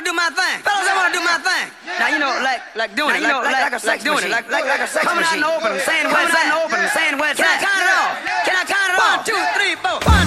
wanna do my thing. Fellas, I wanna do my thing. Now you know, like, like doing it, you know, like, like, a sex doing it, like, like, like a sex Coming out in the open, saying what's that, open, saying what's that. Can I count it off? Can I count it off? One, two, three, four.